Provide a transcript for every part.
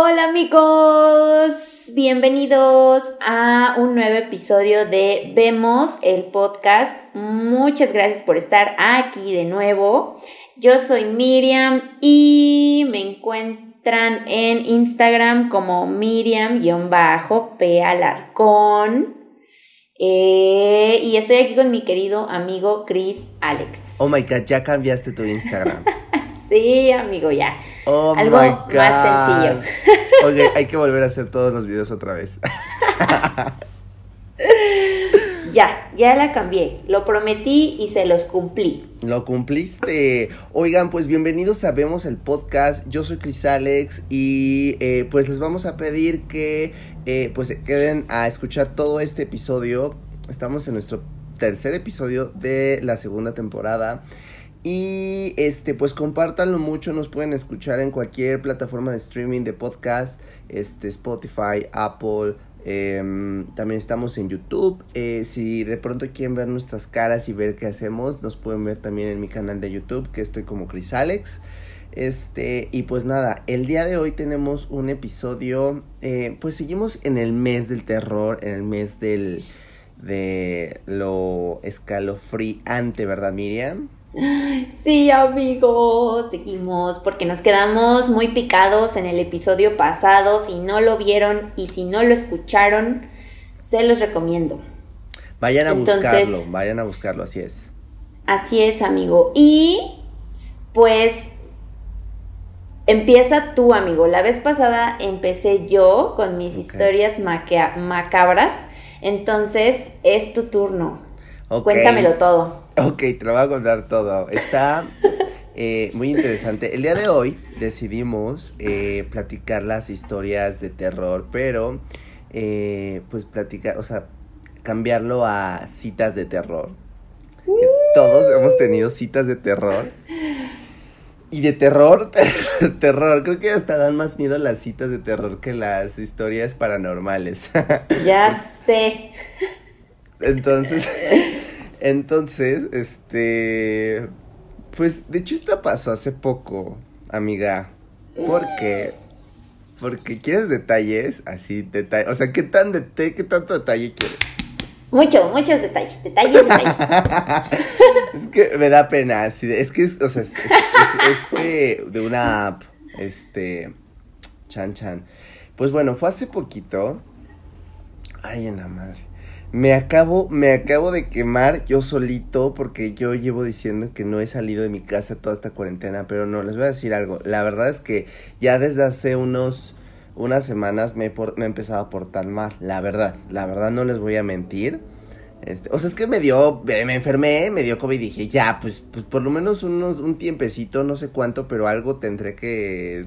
Hola amigos, bienvenidos a un nuevo episodio de Vemos el podcast. Muchas gracias por estar aquí de nuevo. Yo soy Miriam y me encuentran en Instagram como Miriam-P Alarcón. Eh, y estoy aquí con mi querido amigo Chris Alex. Oh my god, ya cambiaste tu Instagram. Sí, amigo, ya. Oh Algo más sencillo. Ok, hay que volver a hacer todos los videos otra vez. ya, ya la cambié. Lo prometí y se los cumplí. Lo cumpliste. Oigan, pues bienvenidos a Vemos el podcast. Yo soy Chris Alex y eh, pues les vamos a pedir que eh, pues se queden a escuchar todo este episodio. Estamos en nuestro tercer episodio de la segunda temporada. Y este, pues compártanlo mucho, nos pueden escuchar en cualquier plataforma de streaming de podcast, este, Spotify, Apple, em, también estamos en YouTube. Eh, si de pronto quieren ver nuestras caras y ver qué hacemos, nos pueden ver también en mi canal de YouTube, que estoy como Chris Alex. Este, y pues nada, el día de hoy tenemos un episodio, eh, pues seguimos en el mes del terror, en el mes del, de lo escalofriante, ¿verdad Miriam? Sí, amigos, seguimos porque nos quedamos muy picados en el episodio pasado. Si no lo vieron y si no lo escucharon, se los recomiendo. Vayan a buscarlo, vayan a buscarlo, así es. Así es, amigo. Y pues empieza tú, amigo. La vez pasada empecé yo con mis historias macabras. Entonces es tu turno. Cuéntamelo todo. Ok, te lo voy a contar todo. Está eh, muy interesante. El día de hoy decidimos eh, platicar las historias de terror, pero eh, pues platicar, o sea, cambiarlo a citas de terror. todos hemos tenido citas de terror. Y de terror, terror, creo que hasta dan más miedo las citas de terror que las historias paranormales. Ya sé. Entonces, entonces, este, pues de hecho esta pasó hace poco, amiga. ¿Por qué? Porque quieres detalles, así, detalles. O sea, ¿qué, tan detalle, ¿qué tanto detalle quieres? Muchos, muchos detalles, detalles, detalles. es que me da pena, así, es que es, o sea, es, de, de una app, este, chan chan. Pues bueno, fue hace poquito. Ay, en la madre. Me acabo, me acabo de quemar yo solito porque yo llevo diciendo que no he salido de mi casa toda esta cuarentena, pero no, les voy a decir algo. La verdad es que ya desde hace unos unas semanas me he, me he empezado a portar mal, la verdad, la verdad no les voy a mentir. Este, o sea, es que me dio, me enfermé, me dio COVID y dije, ya, pues, pues por lo menos unos, un tiempecito, no sé cuánto, pero algo tendré que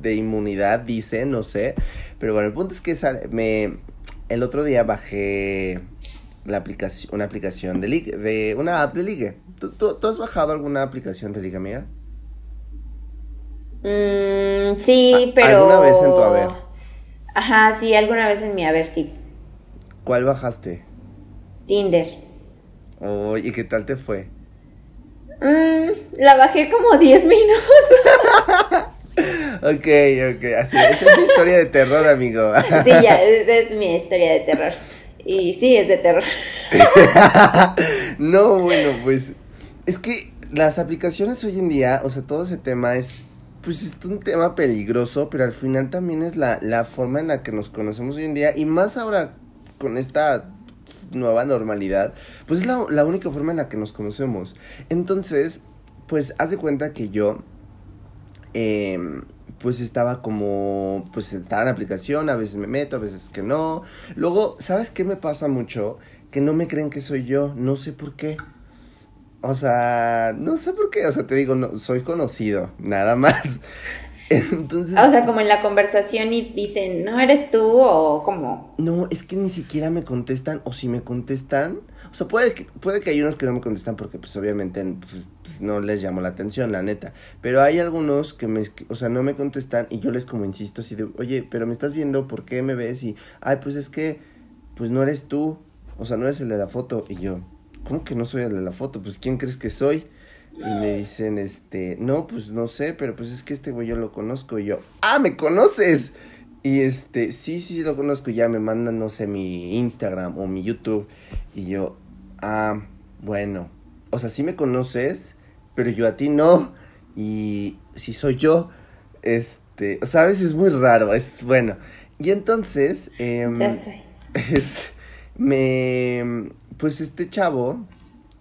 de inmunidad, dice, no sé. Pero bueno, el punto es que me, el otro día bajé la aplicación, una aplicación de ligue, de una app de ligue. ¿Tú, has bajado alguna aplicación de ligue, amiga? Mm, sí, pero... ¿Alguna vez en tu haber? Ajá, sí, alguna vez en mi haber, sí. ¿Cuál bajaste? Tinder. Oh, ¿y qué tal te fue? Mm, la bajé como 10 minutos. Ok, ok, así, esa es mi historia de terror, amigo. Sí, ya, esa es mi historia de terror. Y sí, es de terror. no, bueno, pues es que las aplicaciones hoy en día, o sea, todo ese tema es, pues es un tema peligroso, pero al final también es la, la forma en la que nos conocemos hoy en día y más ahora con esta nueva normalidad, pues es la, la única forma en la que nos conocemos. Entonces, pues haz de cuenta que yo eh, pues estaba como, pues estaba en aplicación, a veces me meto, a veces que no. Luego, ¿sabes qué me pasa mucho? Que no me creen que soy yo, no sé por qué. O sea, no sé por qué, o sea, te digo, no, soy conocido, nada más. Entonces... O sea, como en la conversación y dicen, no eres tú o como... No, es que ni siquiera me contestan, o si me contestan, o sea, puede que, puede que hay unos que no me contestan porque pues obviamente pues, pues, no les llamo la atención, la neta. Pero hay algunos que me, o sea, no me contestan y yo les como insisto así de, oye, pero me estás viendo, ¿por qué me ves? Y, ay, pues es que, pues no eres tú, o sea, no eres el de la foto. Y yo, ¿cómo que no soy el de la foto? Pues ¿quién crees que soy? Y me dicen, este, no, pues no sé, pero pues es que este güey yo lo conozco. Y yo, ah, ¿me conoces? Y este, sí, sí, lo conozco. Y ya me mandan, no sé, mi Instagram o mi YouTube. Y yo, ah, bueno. O sea, sí me conoces, pero yo a ti no. Y si soy yo, este, ¿sabes? Es muy raro, es bueno. Y entonces, eh, Ya sé. es, me, pues este chavo,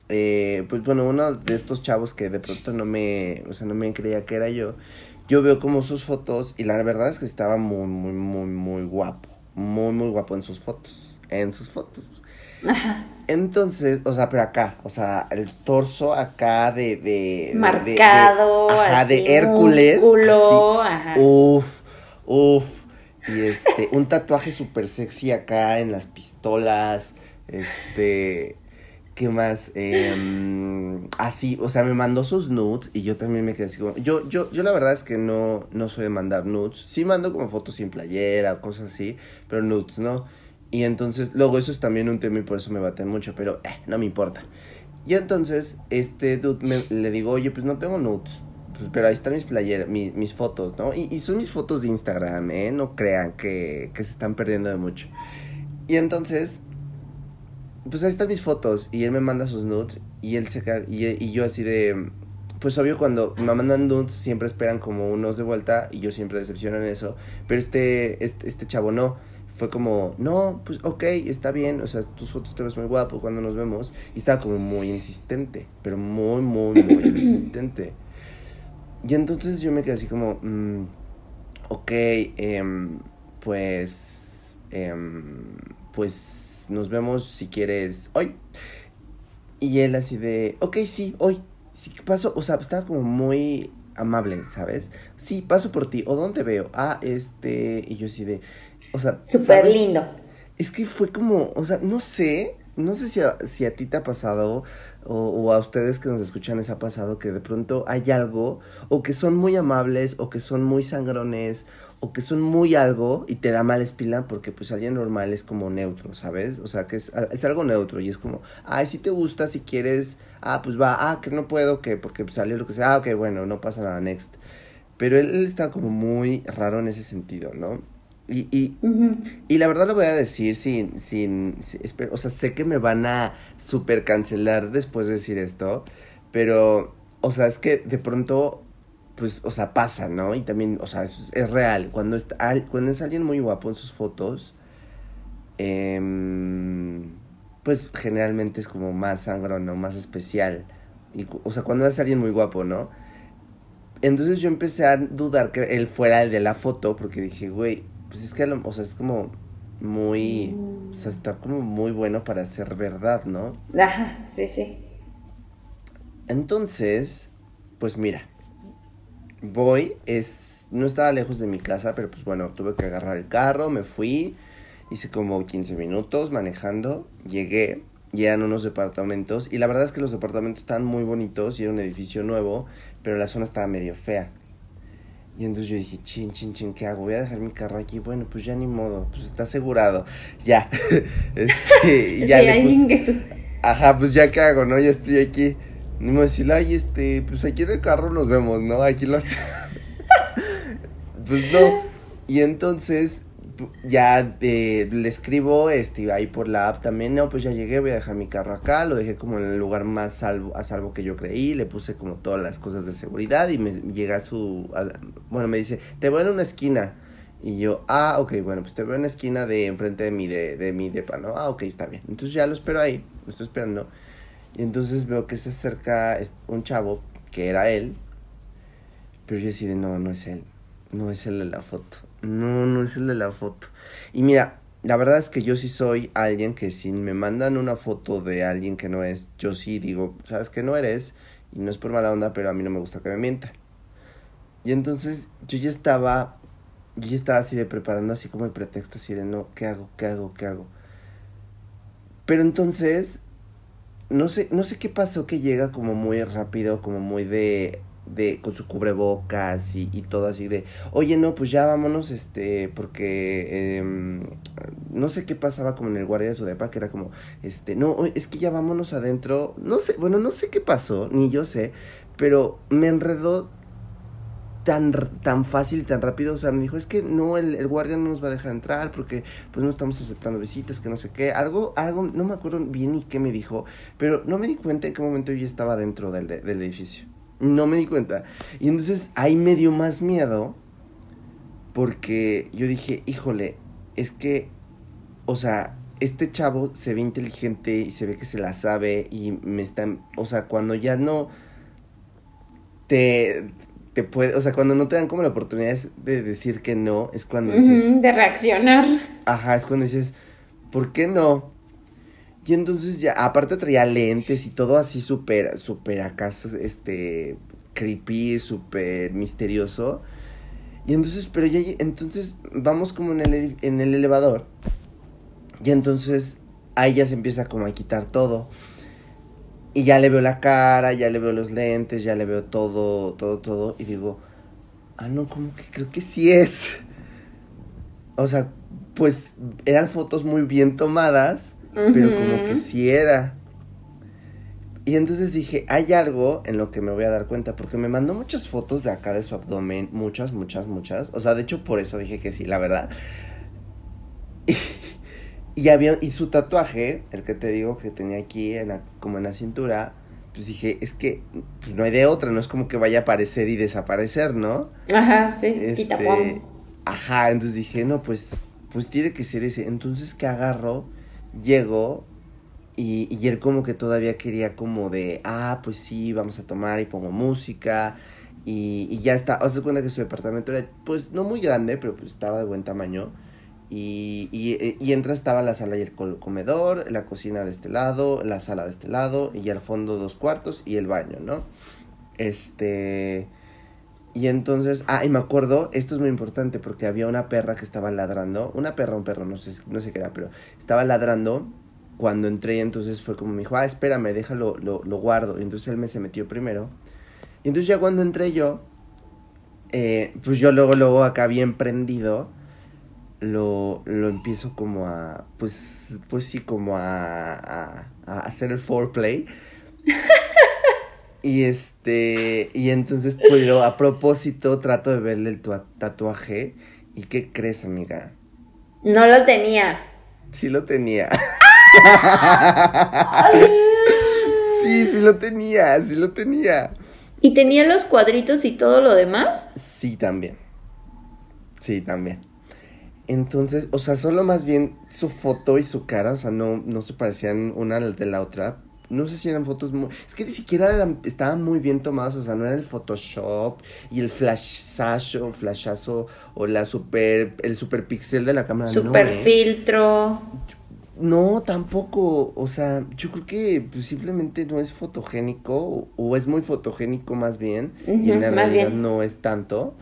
eh, pues bueno, uno de estos chavos que de pronto no me, o sea, no me creía que era yo, yo veo como sus fotos y la verdad es que estaba muy, muy, muy, muy guapo, muy, muy guapo en sus fotos, en sus fotos. Ajá. Entonces, o sea, pero acá, o sea, el torso acá de, de, de- de- Marcado, de, ajá, así, de Hércules, músculo, así, ajá. uf, uf, y este, un tatuaje súper sexy acá en las pistolas, este, ¿qué más? Em, así, o sea, me mandó sus nudes y yo también me quedé así como, yo, yo, yo la verdad es que no, no soy de mandar nudes, sí mando como fotos sin playera, cosas así, pero nudes no, y entonces, luego eso es también un tema y por eso me baten mucho, pero eh, no me importa. Y entonces, este dude me, le digo, oye, pues no tengo nudes. Pues, pero ahí están mis playeras, mi- mis fotos, ¿no? Y, son mis fotos de Instagram, ¿eh? No crean que, que se están perdiendo de mucho. Y entonces, pues ahí están mis fotos. Y él me manda sus nudes. Y él se y, y yo así de. Pues obvio, cuando me mandan nudes, siempre esperan como unos de vuelta. Y yo siempre decepciono en eso. Pero este, este, este chavo no. Fue como, no, pues ok, está bien. O sea, tus fotos te ves muy guapo cuando nos vemos. Y estaba como muy insistente. Pero muy, muy, muy insistente. Y entonces yo me quedé así como, mm, ok, em, pues, em, pues nos vemos si quieres hoy. Y él así de, ok, sí, hoy. Sí, paso, o sea, estaba como muy amable, ¿sabes? Sí, paso por ti. ¿O dónde veo? Ah, este, y yo así de, o sea, Súper lindo. Es que fue como, o sea, no sé, no sé si a, si a ti te ha pasado o, o a ustedes que nos escuchan les ha pasado que de pronto hay algo o que son muy amables o que son muy sangrones o que son muy algo y te da mal espina porque pues alguien normal es como neutro, ¿sabes? O sea, que es, es algo neutro y es como, ay, si te gusta, si quieres, ah, pues va, ah, que no puedo, que porque salió lo que sea, ah, ok, bueno, no pasa nada, next. Pero él, él está como muy raro en ese sentido, ¿no? Y, y, y la verdad lo voy a decir sin, sin, o sea, sé que me van a super cancelar después de decir esto, pero, o sea, es que de pronto, pues, o sea, pasa, ¿no? Y también, o sea, es, es real. Cuando, está, al- cuando es alguien muy guapo en sus fotos, em, pues generalmente es como más sangrón, ¿no? Más especial. Y, o sea, cuando es alguien muy guapo, ¿no? Entonces yo empecé a dudar que él fuera el de la foto, porque dije, güey, pues es que, o sea, es como muy, o sea, está como muy bueno para ser verdad, ¿no? Ajá, sí, sí. Entonces, pues mira, voy, es, no estaba lejos de mi casa, pero pues bueno, tuve que agarrar el carro, me fui, hice como 15 minutos manejando, llegué, y eran unos departamentos, y la verdad es que los departamentos estaban muy bonitos, y era un edificio nuevo, pero la zona estaba medio fea. Y entonces yo dije, chin, chin, chin, ¿qué hago? Voy a dejar mi carro aquí. Bueno, pues ya ni modo, pues está asegurado. Ya. este, y ya sí, le puse- Ajá, pues ya qué hago, ¿no? Ya estoy aquí. Ni me decirle, ay, este, pues aquí en el carro nos vemos, ¿no? Aquí lo hace. pues no. Y entonces, ya eh, le escribo, este, ahí por la app también, no, pues ya llegué, voy a dejar mi carro acá, lo dejé como en el lugar más salvo, a salvo que yo creí, le puse como todas las cosas de seguridad y me llega su, bueno, me dice, te voy en una esquina. Y yo, ah, ok, bueno, pues te veo en la esquina de enfrente de mi, de, de mi depa, ¿no? Ah, ok, está bien. Entonces ya lo espero ahí, lo estoy esperando. Y entonces veo que se acerca un chavo, que era él, pero yo así de, no, no es él, no es el de la foto, no, no es el de la foto. Y mira, la verdad es que yo sí soy alguien que si me mandan una foto de alguien que no es, yo sí digo, sabes que no eres, y no es por mala onda, pero a mí no me gusta que me mientan. Y entonces yo ya estaba, yo ya estaba así de preparando así como el pretexto, así de, no, ¿qué hago? ¿Qué hago? ¿Qué hago? Pero entonces, no sé, no sé qué pasó que llega como muy rápido, como muy de, de con su cubrebocas y, y, todo así de, oye, no, pues ya vámonos, este, porque em, no sé qué pasaba como en el guardia de su depa, que era como, este, no, es que ya vámonos adentro, no sé, bueno, no sé qué pasó, ni yo sé, pero me enredó tan, tan fácil tan rápido, o sea, me dijo, es que no, el, el, guardia no nos va a dejar entrar porque pues no estamos aceptando visitas, que no sé qué, algo, algo, no me acuerdo bien ni qué me dijo, pero no me di cuenta en qué momento yo estaba dentro del, del edificio, no me di cuenta, y entonces ahí me dio más miedo porque yo dije, híjole, es que, o sea, este chavo se ve inteligente y se ve que se la sabe y me están, o sea, cuando ya no te te puede, o sea, cuando no te dan como la oportunidad de decir que no, es cuando dices... de reaccionar. Ajá, es cuando dices, ¿por qué no? Y entonces ya, aparte traía lentes y todo así súper, súper acá, este, creepy, súper misterioso. Y entonces, pero ya, entonces vamos como en el, en el elevador. Y entonces ahí ya se empieza como a quitar todo. Y ya le veo la cara, ya le veo los lentes, ya le veo todo, todo, todo. Y digo, ah, no, como que creo que sí es. O sea, pues eran fotos muy bien tomadas, pero como que sí era. Y entonces dije, hay algo en lo que me voy a dar cuenta, porque me mandó muchas fotos de acá de su abdomen, muchas, muchas, muchas. O sea, de hecho por eso dije que sí, la verdad. Y había, y su tatuaje, el que te digo que tenía aquí en como en la cintura, pues dije, es que pues no hay de otra, no es como que vaya a aparecer y desaparecer, ¿no? Ajá, sí, este, Ajá, entonces dije, no, pues, pues tiene que ser ese. Entonces que agarro, llego y, y él como que todavía quería como de, ah, pues sí, vamos a tomar y pongo música. Y, y ya está, os das cuenta que su departamento era, pues, no muy grande, pero pues estaba de buen tamaño. Y, y, y entra estaba la sala y el comedor, la cocina de este lado, la sala de este lado y al fondo dos cuartos y el baño, ¿no? Este... Y entonces, ah, y me acuerdo, esto es muy importante porque había una perra que estaba ladrando, una perra, un perro, no sé, no sé qué era, pero estaba ladrando cuando entré entonces fue como me dijo, ah, espérame, déjalo, lo, lo guardo. Y entonces él me se metió primero. Y entonces ya cuando entré yo, eh, pues yo luego, luego acá bien prendido, lo, lo empiezo como a, pues, pues sí, como a, a, a hacer el foreplay. y este, y entonces, pues a propósito trato de verle el tatuaje. ¿Y qué crees, amiga? No lo tenía. Sí lo tenía. sí, sí lo tenía, sí lo tenía. ¿Y tenía los cuadritos y todo lo demás? Sí, también. Sí, también. Entonces, o sea, solo más bien su foto y su cara, o sea, no, no se parecían una de la otra. No sé si eran fotos muy... Es que ni siquiera eran, estaban muy bien tomadas, o sea, no era el Photoshop y el flashazo, flashazo o la super, el super pixel de la cámara. Super ¿eh? filtro. No, tampoco, o sea, yo creo que pues, simplemente no es fotogénico o, es muy fotogénico más bien y en realidad no es tanto.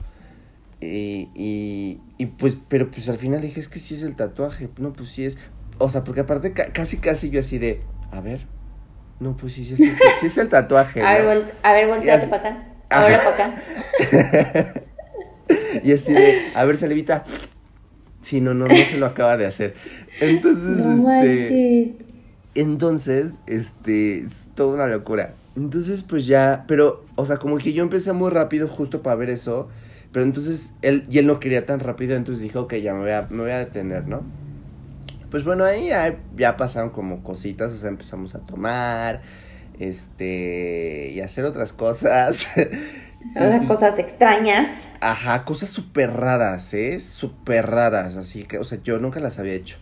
Y, y, y, pues, pero pues al final dije, es que sí es el tatuaje. No, pues sí es. O sea, porque aparte casi, casi yo así de, a ver. No, pues sí, sí, sí, sí, es el tatuaje. a, ver, a ver, volteate para acá. Ahora para acá. y así de, a ver, Salivita. Sí, no, no, no se lo acaba de hacer. Entonces, este. Entonces, este, es toda una locura. Entonces, pues ya, pero, o sea, como que yo empecé muy rápido justo para ver eso. Pero entonces él, y él no quería tan rápido, entonces dijo, que ya me voy a, me voy a detener, ¿no? Pues bueno, ahí ya, pasaron como cositas, o sea, empezamos a tomar, este, y hacer otras cosas. Otras cosas extrañas. Ajá, cosas súper raras, ¿eh? Súper raras, así que, o sea, yo nunca las había hecho.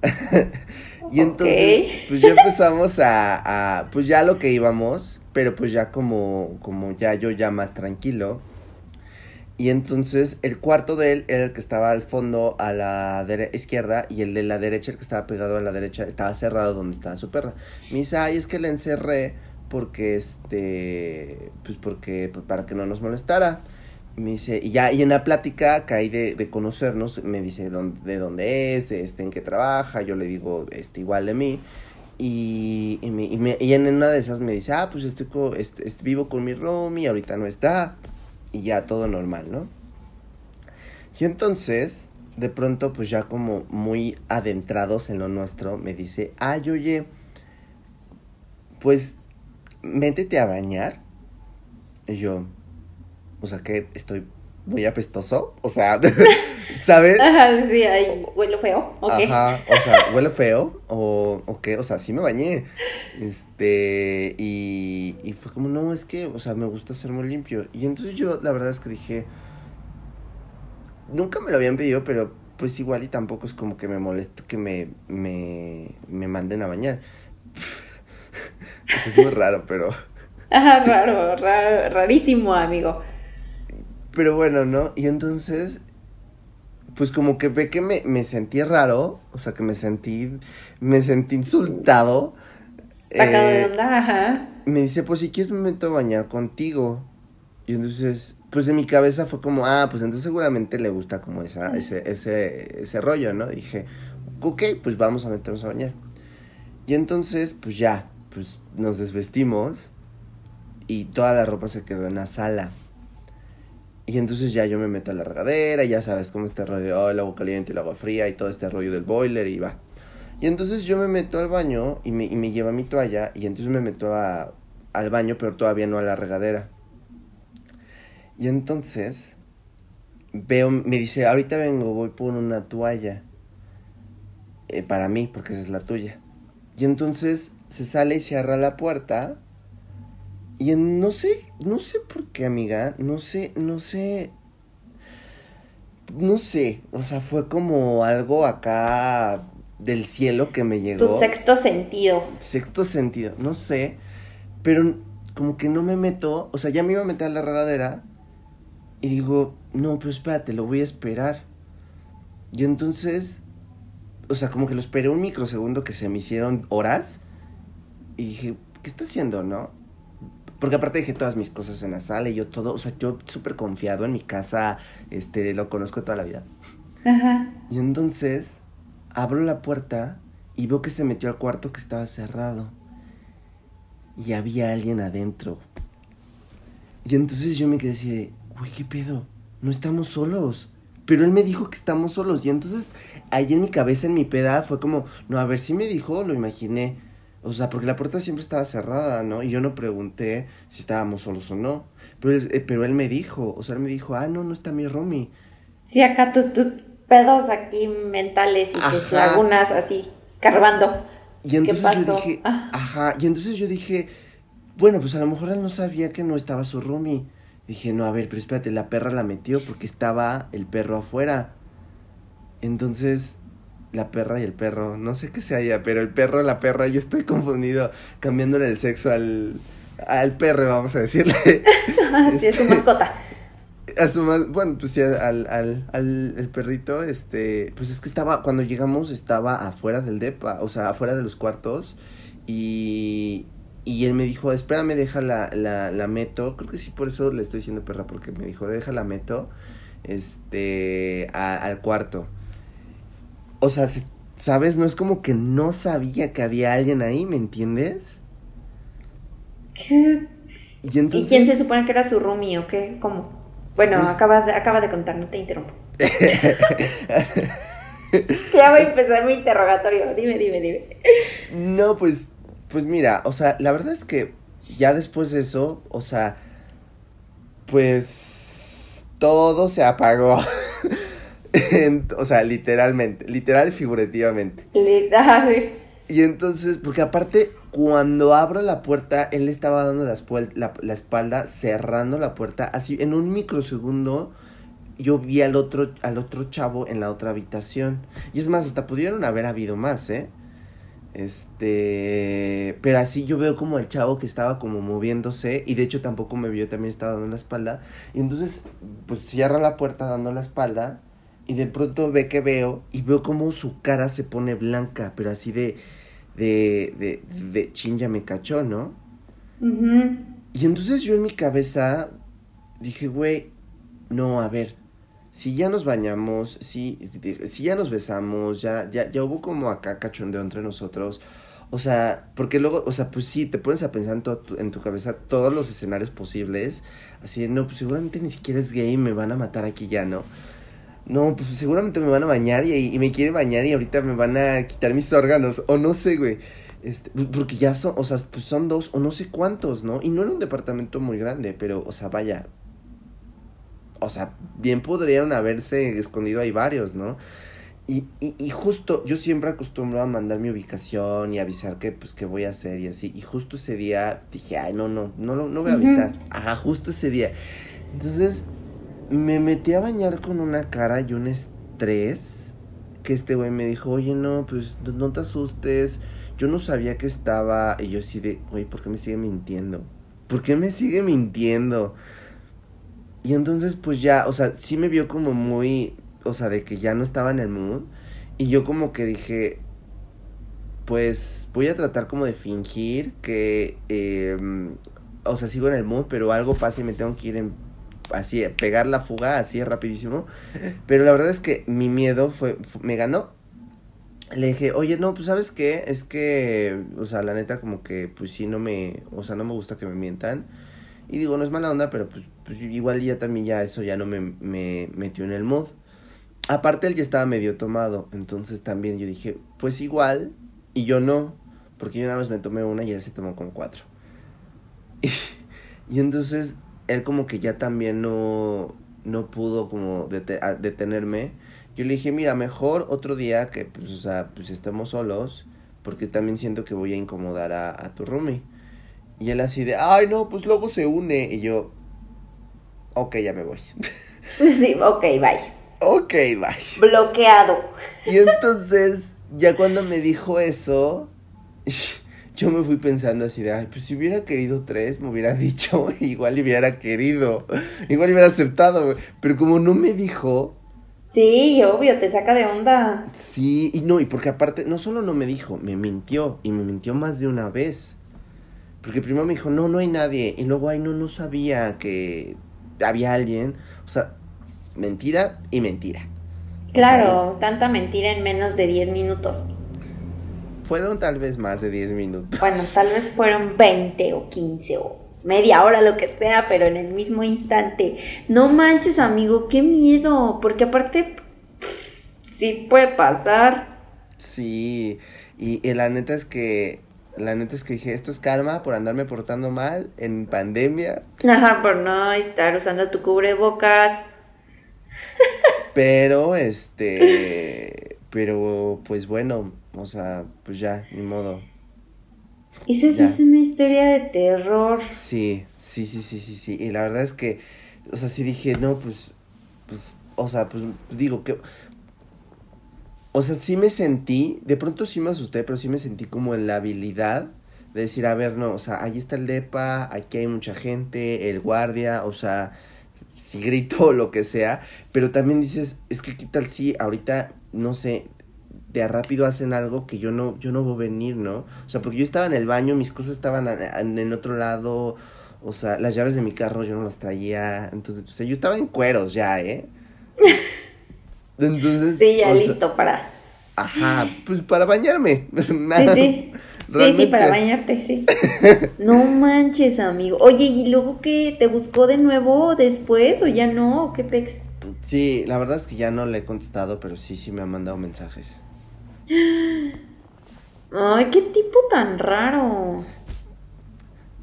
y entonces, pues ya empezamos a, a, pues ya lo que íbamos, pero pues ya como, como ya yo ya más tranquilo. Y entonces el cuarto de él era el que estaba al fondo a la izquierda y el de la derecha, el que estaba pegado a la derecha, estaba cerrado donde estaba su perra. Me dice, ay, es que le encerré porque este, pues porque, pues para que no nos molestara. Y me dice, y ya, y en la plática que hay de, de conocernos, me dice dónde, de dónde es, este, en qué trabaja, yo le digo, este, igual de mí. Y, y, me, y, me, y en una de esas me dice, ah, pues estoy, co vivo con mi Romy, ahorita no está. Y ya todo normal, ¿no? Y entonces, de pronto, pues ya como muy adentrados en lo nuestro, me dice, ay, oye, pues métete a bañar. Y yo, o sea que estoy muy apestoso, o sea, ¿sabes? Ajá, sí, ahí huele feo, ok. Ajá, o sea, huele feo, o, o qué, o sea, sí me bañé, este, y, y fue como, no, es que, o sea, me gusta ser muy limpio, y entonces yo, la verdad es que dije, nunca me lo habían pedido, pero pues igual y tampoco es como que me molesto que me, me, me manden a bañar. Eso es muy raro, pero... Ajá, raro, raro, rarísimo, amigo. Pero bueno, ¿no? Y entonces, pues como que ve que me, me sentí raro, o sea, que me sentí, me sentí insultado. Sacado eh, de onda, ajá. Me dice, pues si quieres me meto a bañar contigo. Y entonces, pues en mi cabeza fue como, ah, pues entonces seguramente le gusta como esa, ese, ese, ese rollo, ¿no? Dije, ok, pues vamos a meternos a bañar. Y entonces, pues ya, pues nos desvestimos y toda la ropa se quedó en la sala. Y entonces ya yo me meto a la regadera, ya sabes cómo este rollo, oh, el agua caliente y el agua fría y todo este rollo del boiler y va. Y entonces yo me meto al baño y me, y me lleva mi toalla y entonces me meto a, al baño, pero todavía no a la regadera. Y entonces veo, me dice, ahorita vengo, voy por una toalla. Eh, para mí, porque esa es la tuya. Y entonces se sale y cierra la puerta y en, no sé, no sé por qué, amiga, no sé, no sé, no sé, o sea, fue como algo acá del cielo que me llegó. Tu sexto sentido. Sexto sentido, no sé, pero como que no me meto, o sea, ya me iba a meter a la regadera y digo, no, pero espérate, lo voy a esperar. Y entonces, o sea, como que lo esperé un microsegundo que se me hicieron horas y dije, ¿qué está haciendo, no? Porque aparte dejé todas mis cosas en la sala y yo todo, o sea, yo súper confiado en mi casa, este, lo conozco toda la vida. Ajá. Y entonces abro la puerta y veo que se metió al cuarto que estaba cerrado. Y había alguien adentro. Y entonces yo me quedé así de, uy, ¿qué pedo? No estamos solos. Pero él me dijo que estamos solos. Y entonces ahí en mi cabeza, en mi peda, fue como, no, a ver si me dijo, lo imaginé. O sea, porque la puerta siempre estaba cerrada, ¿no? Y yo no pregunté si estábamos solos o no. Pero él, eh, pero él me dijo, o sea, él me dijo, ah, no, no está mi Romy. Sí, acá tus tu pedos aquí mentales y tus lagunas así, escarbando. Y entonces pasó? yo dije, Ah. ajá, y entonces yo dije, bueno, pues a lo mejor él no sabía que no estaba su Romy. Dije, no, a ver, pero espérate, la perra la metió porque estaba el perro afuera. Entonces, la perra y el perro, no sé qué se haya, pero el perro, la perra, yo estoy confundido, cambiándole el sexo al, al perro, vamos a decirle. sí, es su mascota. A su bueno, pues sí, al, al, al el perrito, este, pues es que estaba, cuando llegamos estaba afuera del depa, o sea, afuera de los cuartos, y, y él me dijo, espérame, deja la, la, la meto, creo que sí, por eso le estoy diciendo perra, porque me dijo, deja la meto, este, a- al cuarto. O sea, se- ¿sabes? No es como que no sabía que había alguien ahí, ¿me entiendes? ¿Qué? Y ¿Y entonces... quién se supone que era su roomie o qué? ¿Cómo? Bueno, Pues- acaba, de, acaba de contar, no te interrumpo. ya voy a empezar mi interrogatorio. Dime, dime, dime. No, pues, pues mira, o sea, la verdad es que ya después de eso, o sea, pues todo se apagó. O sea, literalmente, literal y figurativamente. Sí. Y entonces, porque aparte, cuando abro la puerta, él le estaba dando la, la, la espalda, cerrando la puerta, así en un microsegundo. Yo vi al otro, al otro chavo en la otra habitación. Y es más, hasta pudieron haber habido más, ¿eh? Este. Pero así yo veo como el chavo que estaba como moviéndose. Y de hecho tampoco me vio, también estaba dando la espalda. Y entonces, pues cierra la puerta dando la espalda. Y de pronto ve que veo. Y veo como su cara se pone blanca. Pero así de. De. De. De chin, ya me cachó, ¿no? Ujú. Y entonces yo en mi cabeza dije, güey, no, a ver, si ya nos bañamos, si, si ya nos besamos, ya, ya, ya hubo como acá cachondeo entre nosotros, O sea, porque luego, o sea, pues sí, te pones a pensar en, tu, en tu cabeza todos los escenarios posibles. Así de, no, pues seguramente ni siquiera es gay, me van a matar aquí ya, ¿no? No, pues seguramente me van a bañar y, y me quieren bañar y ahorita me van a quitar mis órganos. O no sé, güey. Este, porque ya son, o sea, pues son dos o no sé cuántos, ¿no? Y no era un departamento muy grande, pero, o sea, vaya. O sea, bien podrían haberse escondido ahí varios, ¿no? Y, y, y, justo, yo siempre acostumbro a mandar mi ubicación y avisar que, pues, qué voy a hacer y así. Y justo ese día dije, ay, no, no, no, no voy a avisar. Ajá, justo ese día. Entonces, me metí a bañar con una cara y un estrés. Que este güey me dijo, oye, no, pues, no te asustes. Yo no sabía que estaba. Y yo así de, güey, ¿por qué me sigue mintiendo? ¿Por qué me sigue mintiendo? Y entonces, pues ya, o sea, sí me vio como muy o sea, de que ya no estaba en el mood. Y yo como que dije, pues voy a tratar como de fingir que, eh, o sea, sigo en el mood, pero algo pasa y me tengo que ir en, así, pegar la fuga, así rapidísimo. Pero la verdad es que mi miedo fue, me ganó. Le dije, oye, no, pues sabes qué, es que, o sea, la neta como que, pues sí, no me, o sea, no me gusta que me mientan. Y digo, no es mala onda, pero pues, pues igual ya también ya eso ya no me, me metió en el mood. Aparte él ya estaba medio tomado, entonces también yo dije, pues igual, y yo no, porque yo nada más me tomé una y él se tomó como cuatro. Y, entonces él como que ya también no, no pudo como detenerme. Yo le dije, mira, mejor otro día que pues, o sea, pues estemos solos, porque también siento que voy a incomodar a, a tu roomie. Y él así de, ay no, pues luego se une. Y yo, ok, ya me voy. Sí, ok, bye. Ok, bye. Bloqueado. Y entonces, ya cuando me dijo eso, yo me fui pensando así de, ay, pues si hubiera querido tres, me hubiera dicho, igual hubiera querido, igual hubiera aceptado, Pero como no me dijo... Sí, obvio, te saca de onda. Sí, y no, y porque aparte, no solo no me dijo, me mintió, y me mintió más de una vez. Porque primero me dijo, no, no hay nadie, y luego, ay, no, no sabía que había alguien. O sea, mentira y mentira. Claro, tanta mentira en menos de 10 minutos. Fueron tal vez más de 10 minutos. Bueno, tal vez fueron 20 o 15 o media hora, lo que sea, pero en el mismo instante. No manches, amigo, qué miedo, porque aparte, sí puede pasar. Sí, y, y la neta es que la neta es que dije, esto es karma por andarme portando mal en pandemia. Ajá, por no estar usando tu cubrebocas. Pero, este, pero pues bueno, o sea, pues ya, ni modo. Esa es una historia de terror. Sí, sí, sí, sí, sí, sí. Y la verdad es que, o sea, sí dije, no, pues, pues, o sea, pues digo que, o sea, sí me sentí, de pronto sí me asusté, pero sí me sentí como en la habilidad de decir, a ver, no, o sea, ahí está el DEPA, aquí hay mucha gente, el guardia, o sea, si grito o lo que sea, pero también dices, es que qué tal si ahorita, no sé, de a rápido hacen algo que yo no, yo no voy a venir, ¿no? O sea, porque yo estaba en el baño, mis cosas estaban en el otro lado, o sea, las llaves de mi carro yo no las traía, entonces, o sea, yo estaba en cueros ya, ¿eh? Entonces... Sí, ya listo para... Ajá, pues para bañarme. Sí, sí. Sí, sí, para bañarte, sí. No manches, amigo. Oye, ¿y luego qué? ¿Te buscó de nuevo después o ya no? ¿Qué pex? Sí, la verdad es que ya no le he contestado, pero sí, sí me ha mandado mensajes. Ay, qué tipo tan raro.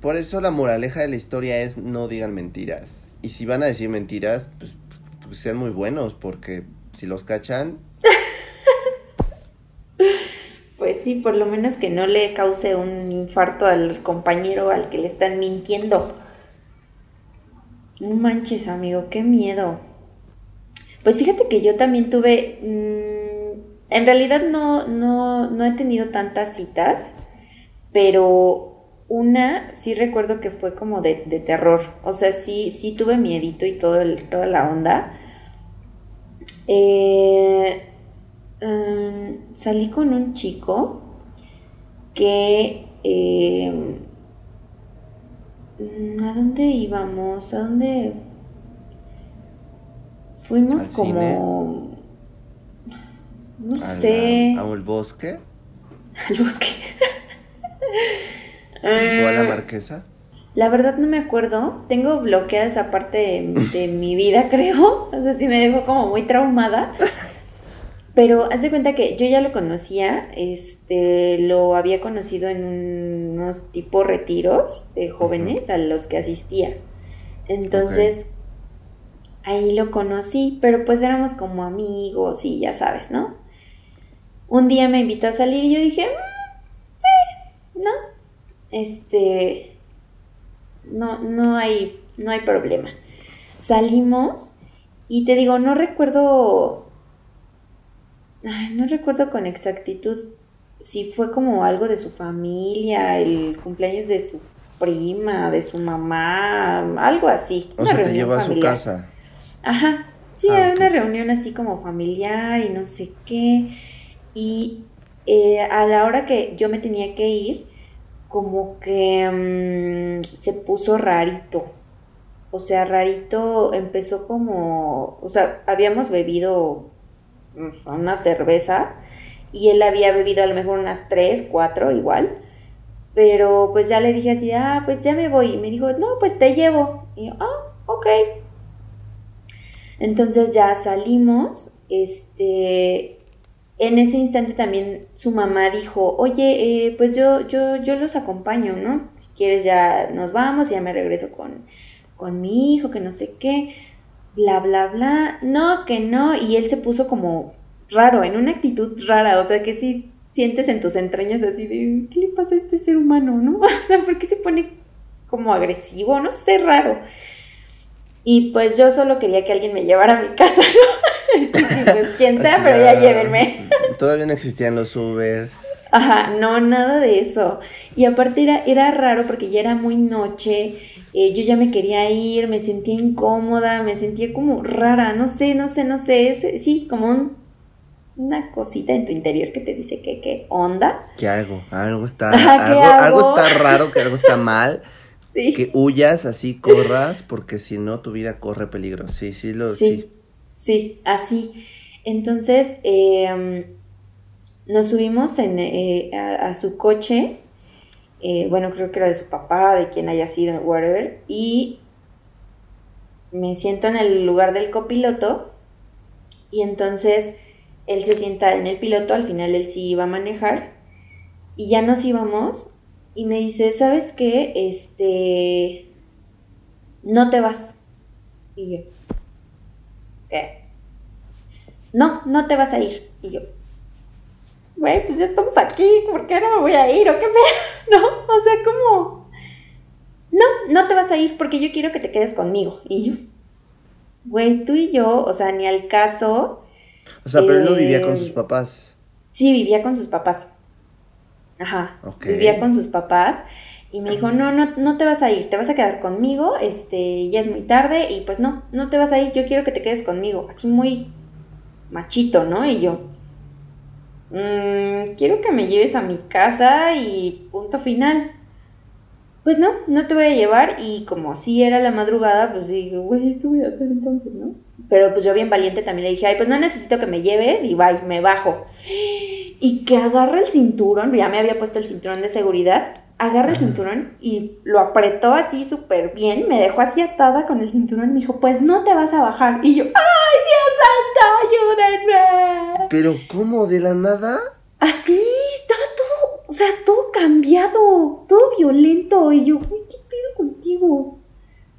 Por eso la moraleja de la historia es no digan mentiras. Y si van a decir mentiras, pues, pues sean muy buenos, porque si los cachan, pues sí, por lo menos que no le cause un infarto al compañero al que le están mintiendo. No manches, amigo, qué miedo. Pues fíjate que yo también tuve. Mm, en realidad no, no, no he tenido tantas citas, pero una sí recuerdo que fue como de, terror. O sea, sí, sí tuve miedito y todo toda la onda. Eh, Em, salí con un chico que... Em, ¿A dónde íbamos? ¿A dónde? Fuimos como... No sé. ¿A el bosque? Al bosque. ¿O a la marquesa? La verdad no me acuerdo. Tengo bloqueada esa parte de, de mi vida, creo. O sea, sí me dejó como muy traumada. Pero haz de cuenta que yo ya lo conocía, este, lo había conocido en unos tipo retiros de jóvenes a los que asistía. Entonces, ahí lo conocí, pero pues éramos como amigos y ya sabes, ¿no? Un día me invitó a salir y yo dije, mm, sí, ¿no? Este, no, no hay, no hay problema. Salimos y te digo, no recuerdo no recuerdo con exactitud si fue como algo de su familia, el cumpleaños de su prima, de su mamá, algo así. O sea, te llevó a su casa. Ajá, sí, ah, una reunión así como familiar y no sé qué. Y eh, a la hora que yo me tenía que ir, como que mm, se puso rarito. O sea, rarito empezó como, o sea, habíamos bebido una cerveza y él había bebido a lo mejor unas tres, cuatro igual. Pero pues ya le dije así, ah, pues ya me voy. Y me dijo, no, pues te llevo. Y yo, ah, ok. Entonces ya salimos. Este, en ese instante también su mamá dijo, oye, eh, pues yo, yo, yo los acompaño, ¿no? Si quieres ya nos vamos, ya me regreso con, con mi hijo, que no sé qué bla, bla, bla, no, que no, y él se puso como raro, en una actitud rara, o sea, que sí sientes en tus entrañas así de, ¿qué le pasa a este ser humano, no? O sea, ¿por qué se pone como agresivo? No sé, raro. Y pues yo solo quería que alguien me llevara a mi casa, ¿no? pues quien sea, pero ya llévenme. Todavía no existían los Ubers. Ajá, no, nada de eso. Y aparte era, era raro porque ya era muy noche eh, yo ya me quería ir, me sentía incómoda, me sentía como rara, no sé, no sé, no sé, sí, como una cosita en tu interior que te dice que qué onda. ¿Qué hago? Algo está, algo, está raro, que algo está mal. Sí. Que huyas, así corras, porque si no tu vida corre peligro. Sí, sí, lo sí. Sí, así. Entonces, em, nos subimos en, eh, a, su coche eh, bueno, creo que era de su papá, de quien haya sido, whatever, y me siento en el lugar del copiloto y entonces él se sienta en el piloto, al final él sí iba a manejar y ya nos íbamos y me dice, ¿sabes qué? Este, no te vas. Y yo, ¿qué? No, no te vas a ir. Y yo, güey, pues ya estamos aquí, ¿por qué no me voy a ir? ¿O qué me.? ¿No? O sea, como. No, no te vas a ir porque yo quiero que te quedes conmigo. Y yo, güey, tú y yo, o sea, ni al caso. O sea, pero él no vivía con sus eh, papás. Sí, vivía con sus papás. Ajá. Vivía con sus papás. Y me dijo, no, no, no te vas a ir, te vas a quedar conmigo, este, ya es muy tarde, y pues no, no te vas a ir, yo quiero que te quedes conmigo. Así muy machito, ¿no? Y yo, Mm, quiero que me lleves a mi casa y punto final. Pues no, no te voy a llevar y como si era la madrugada, pues dije, güey, ¿qué voy a hacer entonces, no? Pero pues yo bien valiente también le dije, ay, pues no necesito que me lleves y bye, me bajo. Y que agarra el cinturón, ya me había puesto el cinturón de seguridad, agarra el cinturón y lo apretó así súper bien, me dejó así atada con el cinturón y me dijo, pues no te vas a bajar. Y yo, ¡ay, Dios santo, ayúdenme! Pero ¿cómo? ¿De la nada? Así, estaba todo, o sea, todo cambiado, todo violento. Y yo, uy, ¿qué pido contigo?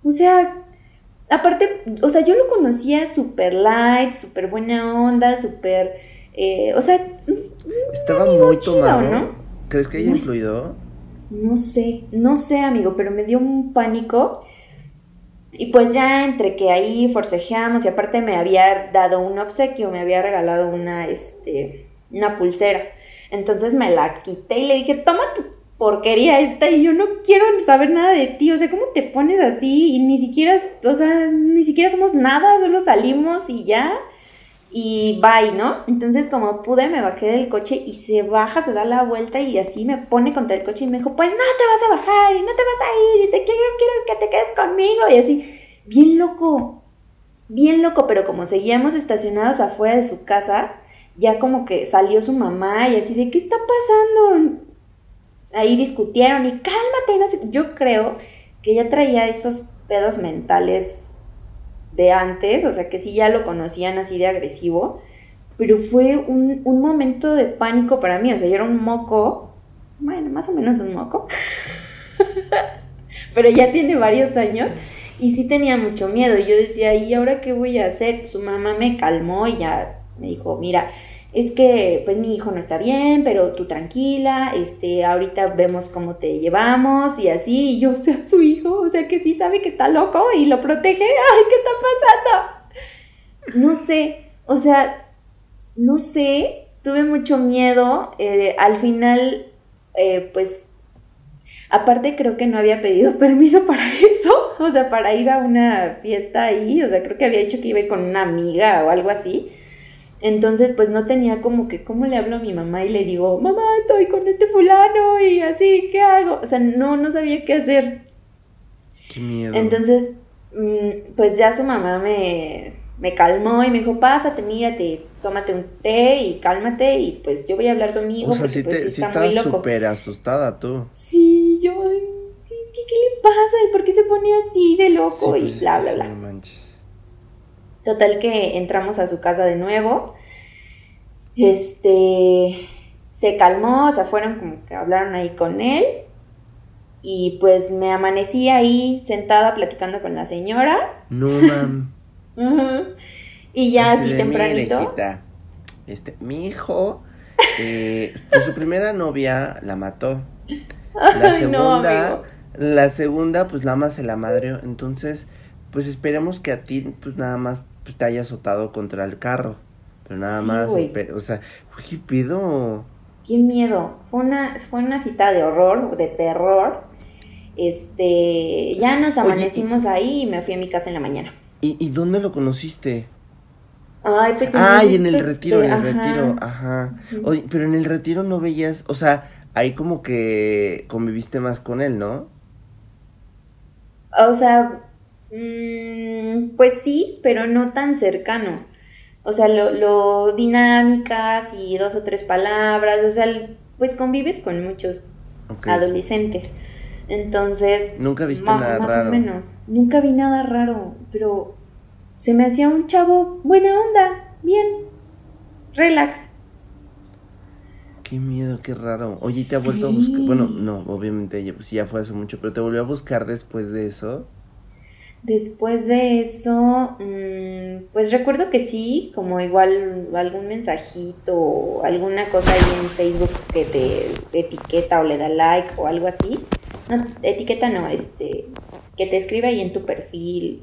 O sea, aparte, o sea, yo lo conocía súper light, súper buena onda, súper, eh, o sea... Estaba muy tomado, ¿no? ¿Crees que haya influido? No sé, no sé, amigo, pero me dio un pánico. Y pues ya entre que ahí forcejeamos y aparte me había dado un obsequio, me había regalado una, este, una pulsera. Entonces me la quité y le dije, toma tu porquería esta y yo no quiero saber nada de ti. O sea, ¿cómo te pones así? Y ni siquiera, o sea, ni siquiera somos nada, solo salimos y ya y bye, ¿no? Entonces como pude me bajé del coche y se baja, se da la vuelta y así me pone contra el coche y me dijo, pues no te vas a bajar y no te vas a ir y te quiero, quiero que te quedes conmigo y así, bien loco, bien loco, pero como seguíamos estacionados afuera de su casa, ya como que salió su mamá y así de, ¿qué está pasando? Ahí discutieron y cálmate. No sé. Yo creo que ya traía esos pedos mentales de antes, o sea, que sí ya lo conocían así de agresivo, pero fue un, un momento de pánico para mí, o sea, yo era un moco, bueno, más o menos un moco, pero ya tiene varios años y sí tenía mucho miedo. Y yo decía, ¿y ahora qué voy a hacer? Su mamá me calmó y ya me dijo, mira, es que pues mi hijo no está bien, pero tú tranquila, este, ahorita vemos cómo te llevamos y así, y yo, o sea, su hijo, o sea, que sí sabe que está loco y lo protege, ay, ¿qué está pasando? No sé, o sea, no sé, tuve mucho miedo, eh, al final, eh, pues, aparte creo que no había pedido permiso para eso, o sea, para ir a una fiesta ahí, o sea, creo que había dicho que iba a ir con una amiga o algo así, entonces, pues no tenía como que, ¿cómo le hablo a mi mamá y le digo, mamá, estoy con este fulano y así, ¿qué hago? O sea, no, no sabía qué hacer. Qué miedo. Entonces, mm, pues ya su mamá me, me calmó y me dijo, pásate, mírate, tómate un té y cálmate y pues yo voy a hablar con mi hijo. o sea, porque, sí, pues, te, sí está loco. súper asustada tú. Sí, yo, es que, ¿qué le pasa? ¿Y por qué se pone así de loco? Sí, pues, y es bla, bla, bla. No manches. Total que entramos a su casa de nuevo. Este se calmó, o sea, fueron como que hablaron ahí con él. Y pues me amanecí ahí sentada platicando con la señora. No, mam. Y ya así "Mire, tempranito. hijita, este, mi hijo, eh, pues su primera novia la mató. La Ay, no, segunda, la segunda, pues la ama se la madrió. Entonces, pues esperemos que a ti, pues nada más pues, te haya azotado contra el carro. Pero nada Sí, más, o sea, uy, ¿qué pido? Qué miedo. Fue una, fue una cita de horror, de terror. Este, ya nos Oye, y- amanecimos ahí y me fui a mi casa en la mañana. ¿Y, y dónde lo conociste? Ay, pues Ay, en el pues, retiro, en el ajá. retiro, ajá. Oye, pero en el retiro no veías, o sea, ahí como que conviviste más con él, ¿no? O sea, mm, pues sí, pero no tan cercano. O sea, lo, lo dinámicas y dos o tres palabras, o sea, pues convives con muchos adolescentes. Entonces, Nunca viste nada más raro. o menos. Nunca vi nada raro, pero se me hacía un chavo buena onda, bien, relax. Qué miedo, qué raro. Oye, ¿y ¿te ha vuelto a buscar? Bueno, no, obviamente ya, pues, ya fue hace mucho, pero ¿te volvió a buscar después de eso? Después de eso, mm, pues recuerdo que sí, como igual algún mensajito o alguna cosa ahí en Facebook que te etiqueta o le da like o algo así. No, etiqueta no, este, que te escribe ahí en tu perfil.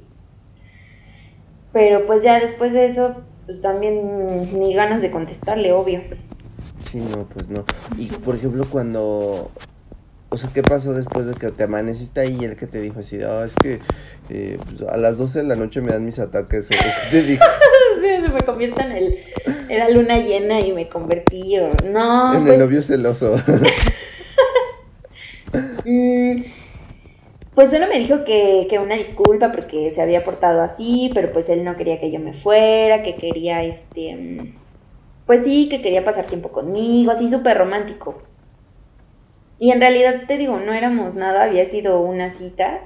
Pero pues ya después de eso, pues también ni ganas de contestarle, obvio. Sí, no, pues no. Y por ejemplo, cuando. O sea, ¿qué pasó después de que te amaneciste ahí y él que te dijo así, ah, es que eh, pues, a las 12 de la noche me dan mis ataques? ¿O qué te dijo? se me convierte en el. Era luna llena y me convertí. O, no, en pues el novio celoso. Mm, Pues solo me dijo que, que una disculpa porque se había portado así, pero pues él no quería que yo me fuera, que quería este, mm, pues sí, que quería pasar tiempo conmigo, así súper romántico. Y en realidad te digo, no éramos nada, había sido una cita,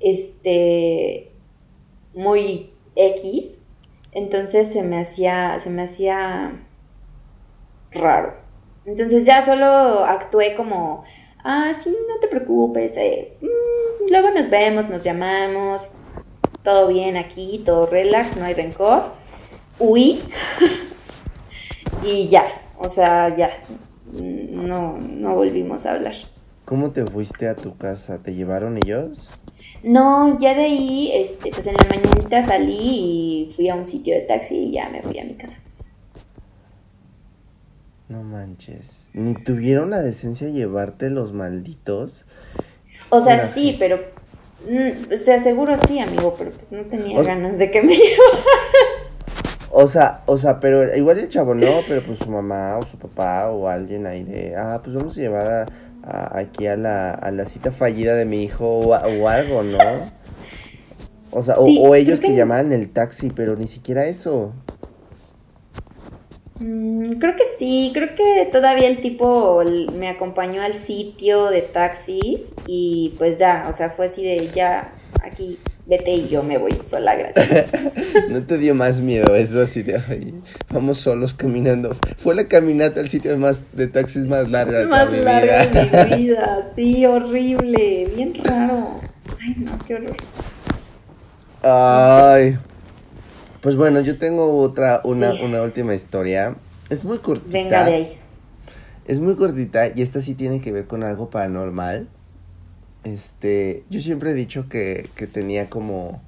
este, muy X, entonces se me hacía, se me hacía raro. Entonces ya solo actué como, ah, sí, no te preocupes, eh, mm, luego nos vemos, nos llamamos, todo bien aquí, todo relax, no hay rencor. Huí y ya, o sea, ya, no, no volvimos a hablar. ¿Cómo te fuiste a tu casa? ¿Te llevaron ellos? No, ya de ahí, este, pues en la mañanita salí y fui a un sitio de taxi y ya me fui a mi casa. No manches. Ni tuvieron la decencia de llevarte los malditos. O sea, sí, pero, mm, o sea, seguro sí, amigo, pero pues no tenía O- ganas de que me llevara. O sea, o sea, pero igual el chavo no, pero pues su mamá o su papá o alguien ahí de, ah, pues vamos a llevar a, a- aquí a la, a la cita fallida de mi hijo o, o algo, ¿no? O sea, o- Sí, o, ellos que que- llamaran el taxi, pero ni siquiera eso. Mm, creo que sí, creo que todavía el tipo me acompañó al sitio de taxis y pues ya, o sea, fue así de ya aquí vete y yo me voy sola, gracias. ¿No te dio más miedo eso así de, ay, vamos solos caminando? Fue la caminata al sitio más, de taxis más larga de Más larga de mi vida, sí, horrible, bien raro. Ay, no, qué horror. Ay. Pues bueno, yo tengo otra, una, una última historia. Es muy cortita. Venga de ahí. Es muy cortita y esta sí tiene que ver con algo paranormal. Este, yo siempre he dicho que, que tenía como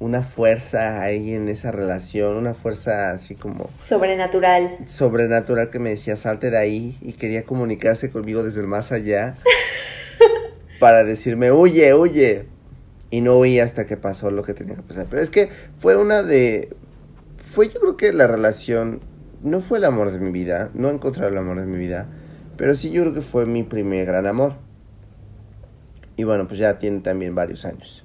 una fuerza ahí en esa relación, una fuerza así como... Sobrenatural. Sobrenatural que me decía, salte de ahí y quería comunicarse conmigo desde el más allá para decirme, huye, huye. Y no oí hasta que pasó lo que tenía que pasar. Pero es que fue una de... Fue yo creo que la relación... No fue el amor de mi vida. No encontré el amor de mi vida. Pero sí yo creo que fue mi primer gran amor. Y bueno, pues ya tiene también varios años.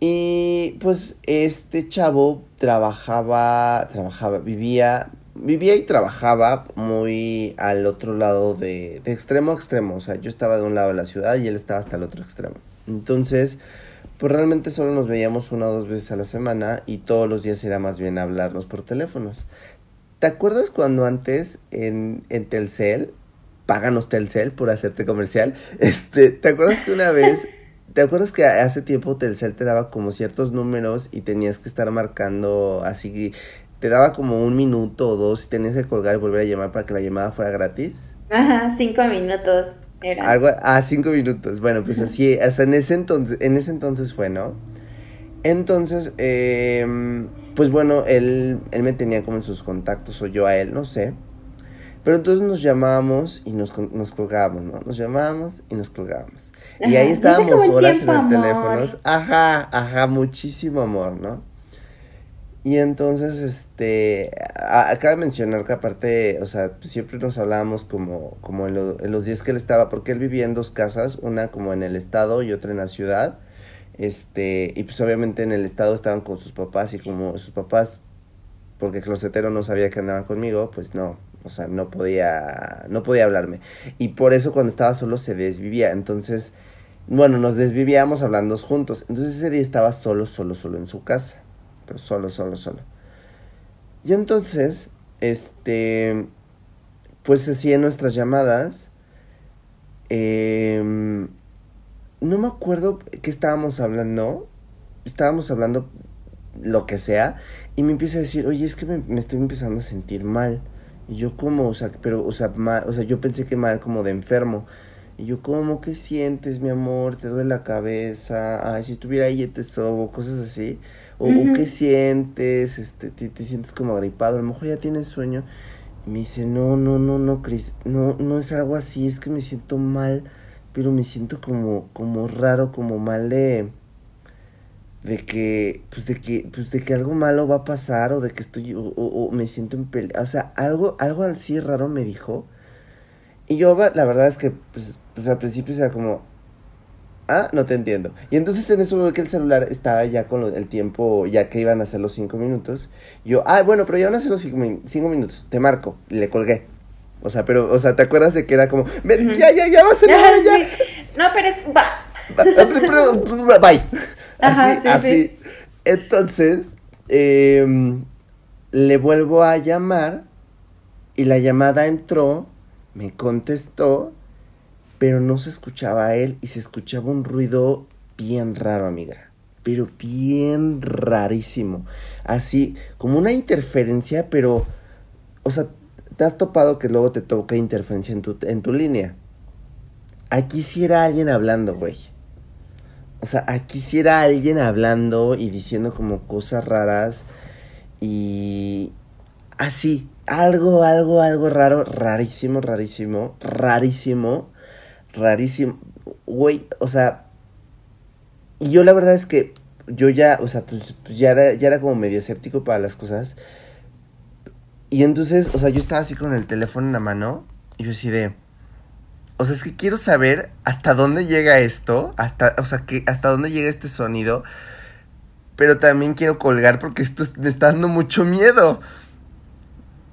Y pues este chavo trabajaba, trabajaba, vivía, vivía y trabajaba muy al otro lado de, de extremo a extremo. O sea, yo estaba de un lado de la ciudad y él estaba hasta el otro extremo. Entonces, pues realmente solo nos veíamos una o dos veces a la semana y todos los días era más bien hablarnos por teléfonos. ¿Te acuerdas cuando antes en, en Telcel, páganos Telcel por hacerte comercial, este, ¿te acuerdas que una vez, te acuerdas que hace tiempo Telcel te daba como ciertos números y tenías que estar marcando así, te daba como un minuto o dos y tenías que colgar y volver a llamar para que la llamada fuera gratis? Ajá, cinco minutos. Algo, ah, cinco minutos. Bueno, pues así, o sea, en ese entonces, en ese entonces fue, ¿no? Entonces, eh, pues bueno, él, él me tenía como en sus contactos o yo a él, no sé. Pero entonces nos llamábamos y nos, nos colgábamos, ¿no? Nos llamábamos y nos colgábamos. y ahí estábamos horas en el teléfono. Ajá, ajá, muchísimo amor, ¿no? Y entonces, este, acaba de mencionar que aparte, o sea, siempre nos hablábamos como, como en, en, los días que él estaba, porque él vivía en dos casas, una como en el estado y otra en la ciudad, este, y pues obviamente en el estado estaban con sus papás y como sus papás, porque Closetero no sabía que andaban conmigo, pues no, o sea, no podía, no podía hablarme. Y por eso cuando estaba solo se desvivía, entonces, bueno, nos desvivíamos hablando juntos, entonces ese día estaba solo, solo, solo en su casa solo, solo, solo. Y entonces, este, pues así en nuestras llamadas, eh, no me acuerdo qué estábamos hablando, estábamos hablando lo que sea, y me empieza a decir, oye, es que me, estoy empezando a sentir mal. Y yo como, o sea, pero, o sea, mal, o sea, yo pensé que mal como de enfermo. Y yo, ¿cómo? ¿Qué sientes, mi amor? ¿Te duele la cabeza? Ay, si estuviera ahí te sobo, cosas así. O, qué sientes, este, te, te, sientes como agripado, a lo mejor ya tienes sueño. Y me dice, no, no, no, no, Cris, no, no es algo así, es que me siento mal, pero me siento como, como raro, como mal de, de que, pues de que, pues de que algo malo va a pasar, o de que estoy, o, o, me siento en pelea, o sea, algo, algo así raro me dijo. Y yo, la verdad es que, pues, pues al principio era como, ah, no te entiendo. Y entonces en eso veo que el celular estaba ya con el tiempo, ya que iban a ser los cinco minutos. Yo, ah, bueno, pero ya van a ser los cinco, minutos, te marco. Y le colgué. O sea, pero, o sea, ¿te acuerdas de que era como, ya, ya, ya va a ser ya? No, pero es, va. Bye. Así, así. Entonces, eh, le vuelvo a llamar y la llamada entró, me contestó pero no se escuchaba a él y se escuchaba un ruido bien raro, amiga. Pero bien rarísimo. Así, como una interferencia, pero... O sea, te has topado que luego te toca interferencia en tu, en tu línea. Aquí sí era alguien hablando, güey. O sea, aquí sí era alguien hablando y diciendo como cosas raras. Y... Así, algo, algo, algo raro, rarísimo, rarísimo, rarísimo rarísimo. Güey, o sea, y yo la verdad es que yo ya, o sea, pues, pues, ya, era, ya era como medio escéptico para las cosas. Y entonces, o sea, yo estaba así con el teléfono en la mano y yo así de... O sea, es que quiero saber hasta dónde llega esto, hasta, o sea, que hasta dónde llega este sonido. Pero también quiero colgar porque esto me está dando mucho miedo.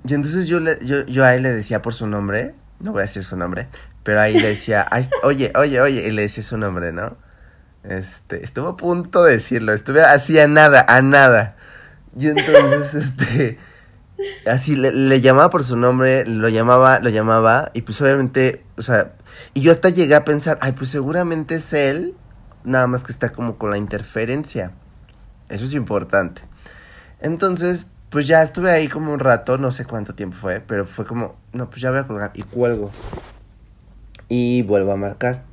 Y entonces yo, le, yo, yo a él le decía por su nombre, no voy a decir su nombre, pero ahí le decía, oye, oye, oye, y le decía su nombre, ¿no? Este, estuvo a punto de decirlo, estuve así a nada, a nada. Y entonces, este, así le, llamaba por su nombre, lo llamaba, lo llamaba, y pues obviamente, o sea, y yo hasta llegué a pensar, ay, pues seguramente es él, nada más que está como con la interferencia. Eso es importante. Entonces, pues ya estuve ahí como un rato, no sé cuánto tiempo fue, pero fue como, no, pues ya voy a colgar y cuelgo. Y vuelvo a marcar.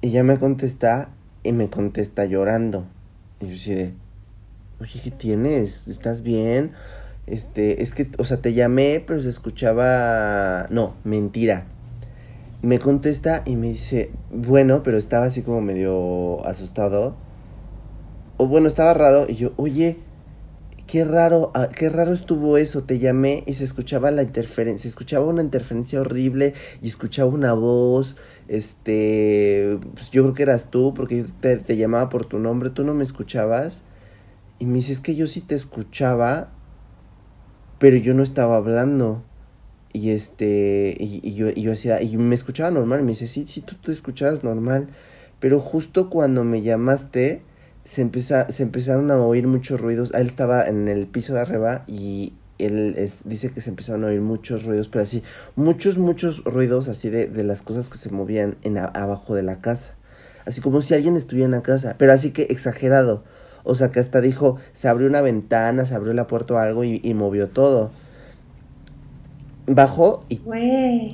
Y ya me contesta y me contesta llorando. Y yo así de, oye, ¿qué tienes? ¿Estás bien? Este, es que, o sea, te llamé, pero se escuchaba, no, mentira. Me contesta y me dice, bueno, pero estaba así como medio asustado. O bueno, estaba raro. Y yo, oye, qué raro, ah, qué raro estuvo eso. Te llamé y se escuchaba la interferencia, se escuchaba una interferencia horrible y escuchaba una voz. Este, pues yo creo que eras tú porque te, te llamaba por tu nombre, tú no me escuchabas. Y me dice, es que yo sí te escuchaba, pero yo no estaba hablando. Y este, y, yo, y yo hacía, y me escuchaba normal. Me dice, sí, sí, tú te escuchabas normal. Pero justo cuando me llamaste, se, empieza, se empezaron a oír muchos ruidos. Él estaba en el piso de arriba y él dice que se empezaron a oír muchos ruidos, pero así, muchos, muchos ruidos así de, de las cosas que se movían en abajo de la casa. Así como si alguien estuviera en la casa, pero así que exagerado. O sea que hasta dijo, se abrió una ventana, se abrió la puerta o algo y, y movió todo. Bajó y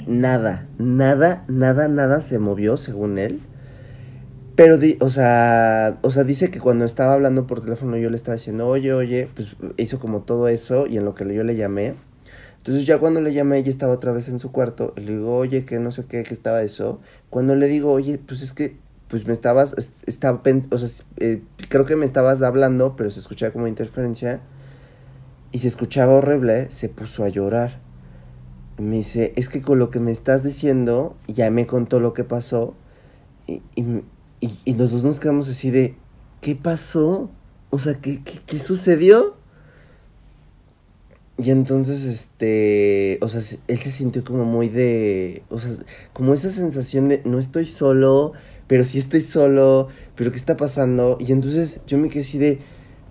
nada, nada, nada, nada se movió según él. Pero, o sea, o sea, dice que cuando estaba hablando por teléfono yo le estaba diciendo, oye, oye, pues hizo como todo eso y en lo que yo le llamé. Entonces ya cuando le llamé ella estaba otra vez en su cuarto, le digo, oye, que no sé qué, que estaba eso. Cuando le digo, oye, pues es que, pues me estabas, estaba, o sea, eh, creo que me estabas hablando, pero se escuchaba como interferencia. Y se escuchaba horrible, se puso a llorar. me dice, es que con lo que me estás diciendo, ya me contó lo que pasó. y, y, y nosotros nos quedamos así de, ¿qué pasó? O sea, ¿qué, qué, sucedió? Y entonces, este, o sea, él se sintió como muy de, o sea, como esa sensación de, no estoy solo, pero sí estoy solo, pero ¿qué está pasando? Y entonces yo me quedé así de,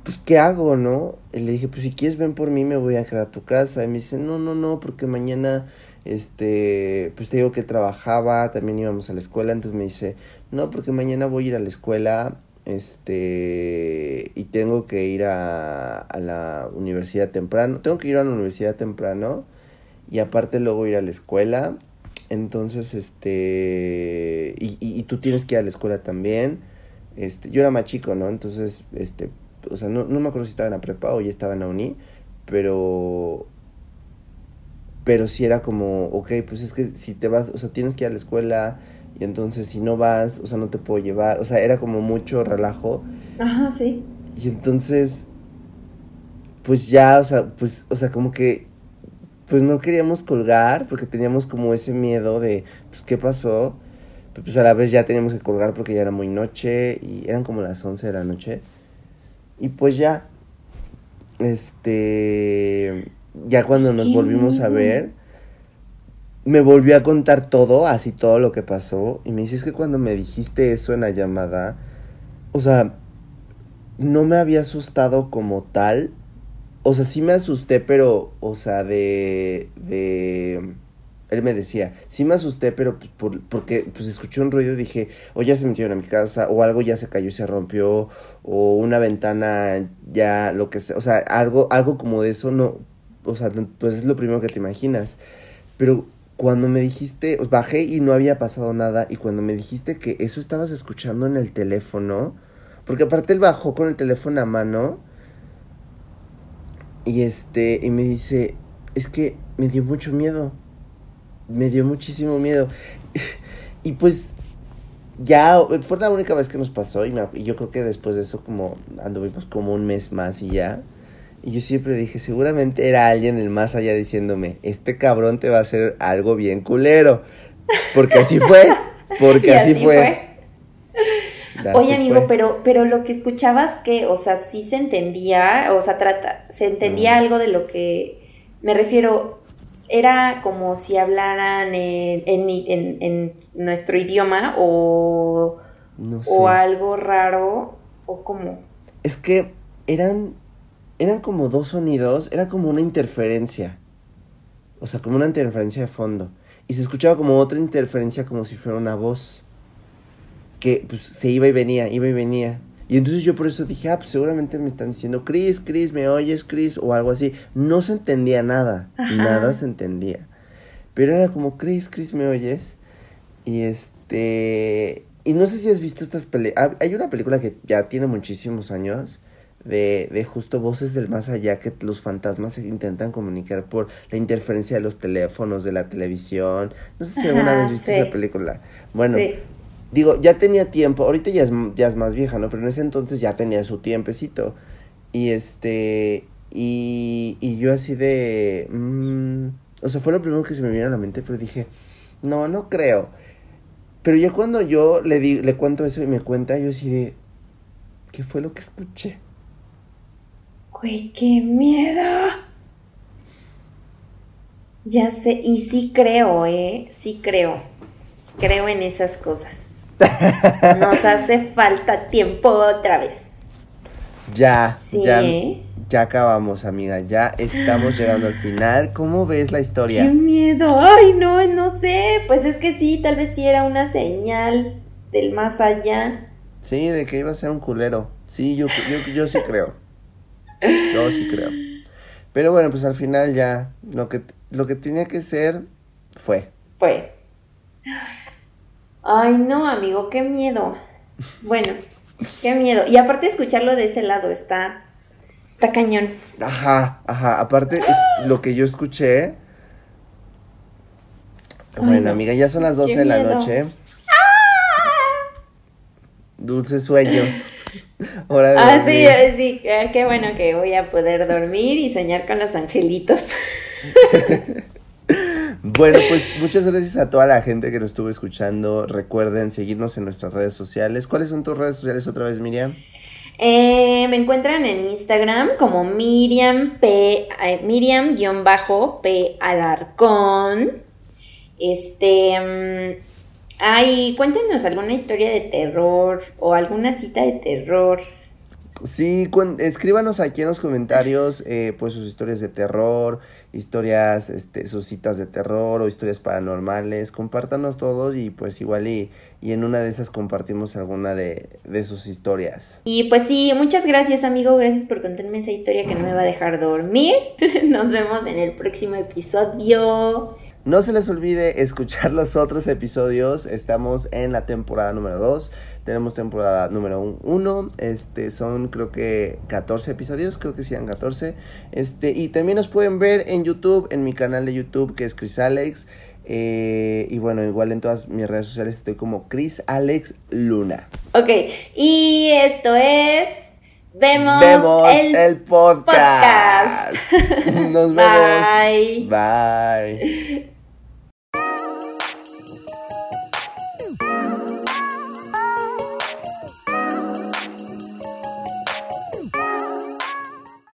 pues, ¿qué hago, no? Y le dije, pues, si quieres ven por mí, me voy a quedar a tu casa. Y me dice, no, no, no, porque mañana este, pues te digo que trabajaba, también íbamos a la escuela, entonces me dice, no, porque mañana voy a ir a la escuela, este, y tengo que ir a, a la universidad temprano, tengo que ir a la universidad temprano, y aparte luego ir a la escuela, entonces, este, y, y, tú tienes que ir a la escuela también, este, yo era más chico, ¿no? Entonces, este, o sea, no, no me acuerdo si estaba en la prepa o ya estaba en la uni, pero pero si era como, ok, pues es que si te vas, o sea, tienes que ir a la escuela y entonces si no vas, o sea, no te puedo llevar, o sea, era como mucho relajo. Ajá, sí. Y entonces, pues ya, o sea, pues, o sea, como que, pues no queríamos colgar porque teníamos como ese miedo de, pues, ¿qué pasó? Pero pues a la vez ya teníamos que colgar porque ya era muy noche y eran como las 11 de la noche. Y pues ya, este ya cuando nos volvimos a ver, me volvió a contar todo, así todo lo que pasó. Y me dice, es que cuando me dijiste eso en la llamada, o sea, no me había asustado como tal. O sea, sí me asusté, pero, o sea, de... de él me decía, sí me asusté, pero pues, por, porque pues escuché un ruido y dije, o ya se metieron a mi casa, o algo ya se cayó y se rompió, o una ventana ya, lo que sea, o sea, algo, algo como de eso, no, o sea, pues es lo primero que te imaginas. Pero cuando me dijiste, bajé y no había pasado nada, y cuando me dijiste que eso estabas escuchando en el teléfono, porque aparte él bajó con el teléfono a mano, y este, y me dice, es que me dio mucho miedo, me dio muchísimo miedo. y pues ya fue la única vez que nos pasó y, yo creo que después de eso como anduvimos como un mes más y ya. Y yo siempre dije, seguramente era alguien del más allá diciéndome, este cabrón te va a hacer algo bien culero. Porque así fue, porque así, fue. Oye, amigo, pero pero lo que escuchabas que, o sea, sí se entendía, o sea, trata, se entendía algo de lo que me refiero, era como si hablaran en, en, en, nuestro idioma o, o algo raro o como... Es que eran, eran como dos sonidos, era como una interferencia. O sea, como una interferencia de fondo. Y se escuchaba como otra interferencia como si fuera una voz. Que pues se iba y venía, iba y venía. Y entonces yo por eso dije, ah, pues seguramente me están diciendo, Chris, Chris, ¿me oyes, Chris? O algo así. No se entendía nada. Nada se entendía. Pero era como, Chris, Chris, ¿me oyes? Y este... Y no sé si has visto estas películas. Hay una película que ya tiene muchísimos años. De, de, justo voces del más allá que los fantasmas se intentan comunicar por la interferencia de los teléfonos, de la televisión. No sé si alguna vez viste esa película. Bueno, digo, ya tenía tiempo, ahorita ya es, ya es más vieja, ¿no? Pero en ese entonces ya tenía su tiempecito. Y este, y, y yo así de, mm, o sea, fue lo primero que se me vino a la mente, pero dije, no, no creo. Pero ya cuando yo le, di, le cuento eso y me cuenta, yo así de, ¿qué fue lo que escuché? Güey, qué miedo. Ya sé, y sí creo, ¿eh? Sí creo. Creo en esas cosas. Nos hace falta tiempo otra vez. Ya, sí. ya, ya acabamos, amiga. Ya estamos llegando al final. ¿Cómo ves la historia? ¡Qué miedo! Ay, no, no sé. Pues es que sí, tal vez sí era una señal del más allá. Sí, de que iba a ser un culero. Sí, yo, yo, yo sí creo. Yo sí creo. Pero bueno, pues al final ya lo que, lo que tenía que ser fue. Fue. Ay, no, amigo, qué miedo. Bueno, qué miedo. Y aparte escucharlo de ese lado está Está cañón. Ajá, ajá. Aparte, lo que yo escuché. bueno, amiga, ya son las 12 de la noche. ¡Ah! Dulces sueños. Hora de ah, sí, sí. Ah, qué bueno que voy a poder dormir y soñar con los angelitos. Bueno, pues muchas gracias a toda la gente que nos estuvo escuchando. Recuerden seguirnos en nuestras redes sociales. ¿Cuáles son tus redes sociales otra vez, Miriam? Eh, me encuentran en Instagram como Miriam P, eh, Miriam-P Alarcón. Este, mm, ay, cuéntenos alguna historia de terror o alguna cita de terror. Sí, escríbanos aquí en los comentarios eh, pues sus historias de terror, historias, este, sus citas de terror o historias paranormales. Compártanos todos y pues igual y, y en una de esas compartimos alguna de, de, sus historias. Y pues sí, muchas gracias amigo, gracias por contarme esa historia que no me va a dejar dormir. Nos vemos en el próximo episodio. No se les olvide escuchar los otros episodios. Estamos en la temporada número 2. Tenemos temporada número 1. Este son creo que 14 episodios. Creo que sean 14. Este, y también nos pueden ver en YouTube, en mi canal de YouTube que es Chris Alex. Eh, y bueno, igual en todas mis redes sociales estoy como Chris Alex Luna. Ok, y esto es. Vemos, el, podcast. podcast. Nos vemos. Bye. Bye.